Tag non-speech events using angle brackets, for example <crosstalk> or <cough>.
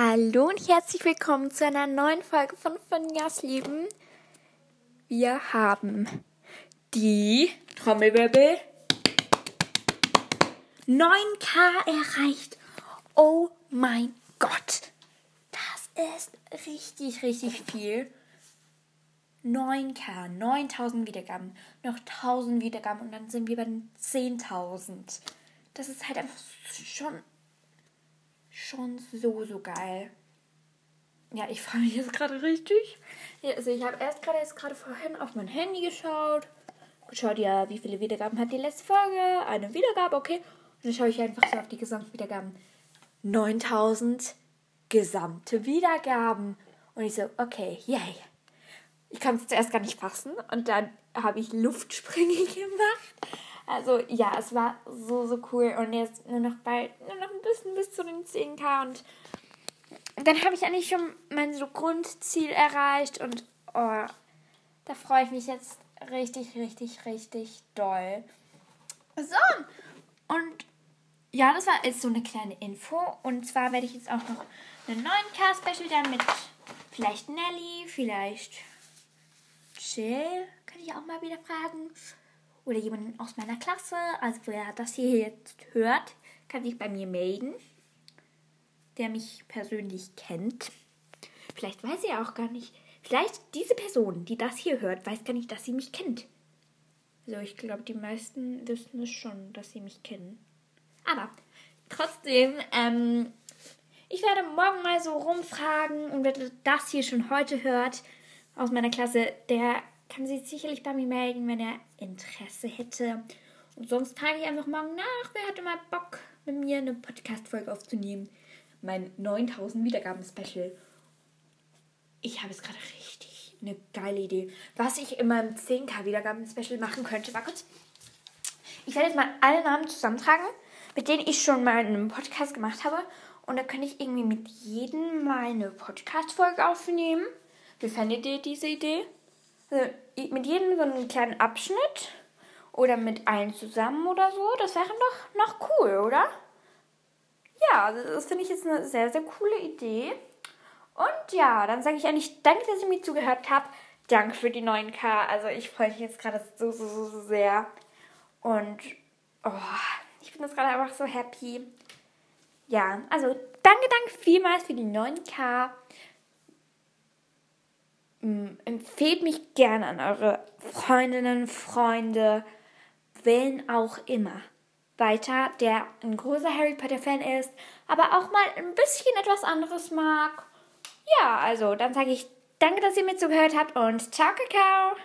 Hallo und herzlich willkommen zu einer neuen Folge von Finjas Leben. Wir haben die Trommelwirbel 9K erreicht. Oh mein Gott. Das ist richtig, richtig viel. 9K, 9000 Wiedergaben, noch 1000 Wiedergaben und dann sind wir bei den 10.000. Das ist halt einfach schon schon so, so geil. Ja, ich freue mich jetzt gerade richtig. Ja, also ich habe erst gerade jetzt gerade vorhin auf mein Handy geschaut. Geschaut, ja, wie viele Wiedergaben hat die letzte Folge? Eine Wiedergabe, okay. Und dann schaue ich einfach so auf die Gesamtwiedergaben. 9000 gesamte Wiedergaben. Und ich so, okay, yay. Ich kann es zuerst gar nicht fassen. Und dann habe ich Luftsprünge <laughs> gemacht. Also ja, es war so, so cool. Und jetzt nur noch bald, nur noch bisschen bis zu den 10k. Und dann habe ich eigentlich schon mein so Grundziel erreicht. Und oh, da freue ich mich jetzt richtig, richtig, richtig doll. So, und ja, das war jetzt so eine kleine Info. Und zwar werde ich jetzt auch noch einen neuen Car-Special dann mit vielleicht Nelly, vielleicht Chill, kann ich auch mal wieder fragen oder jemanden aus meiner Klasse, also wer das hier jetzt hört, kann sich bei mir melden, der mich persönlich kennt. Vielleicht weiß er auch gar nicht. Vielleicht diese Person, die das hier hört, weiß gar nicht, dass sie mich kennt. Also ich glaube, die meisten wissen es schon, dass sie mich kennen. Aber trotzdem, ähm, ich werde morgen mal so rumfragen und wer das hier schon heute hört aus meiner Klasse, der kann sich sicherlich bei mir melden, wenn er Interesse hätte. Und sonst frage ich einfach morgen nach, wer hatte mal Bock, mit mir eine Podcast-Folge aufzunehmen. Mein 9000 Wiedergaben-Special. Ich habe es gerade richtig eine geile Idee. Was ich in meinem 10k Wiedergaben-Special machen könnte, war kurz. Ich werde jetzt mal alle Namen zusammentragen, mit denen ich schon mal einen Podcast gemacht habe. Und da könnte ich irgendwie mit jedem mal eine Podcast-Folge aufnehmen. Wie fändet ihr diese Idee? Also mit jedem so einen kleinen Abschnitt oder mit allen zusammen oder so. Das wäre doch noch cool, oder? Ja, also das finde ich jetzt eine sehr, sehr coole Idee. Und ja, dann sage ich eigentlich danke, dass ihr mir zugehört habt. Danke für die 9K. Also ich freue mich jetzt gerade so, so, so, so sehr. Und oh, ich bin jetzt gerade einfach so happy. Ja, also danke, danke vielmals für die 9K. Mm, empfehlt mich gerne an eure Freundinnen, Freunde, wen auch immer. Weiter, der ein großer Harry Potter-Fan ist, aber auch mal ein bisschen etwas anderes mag. Ja, also dann sage ich danke, dass ihr mir zugehört habt und ciao, Kakao!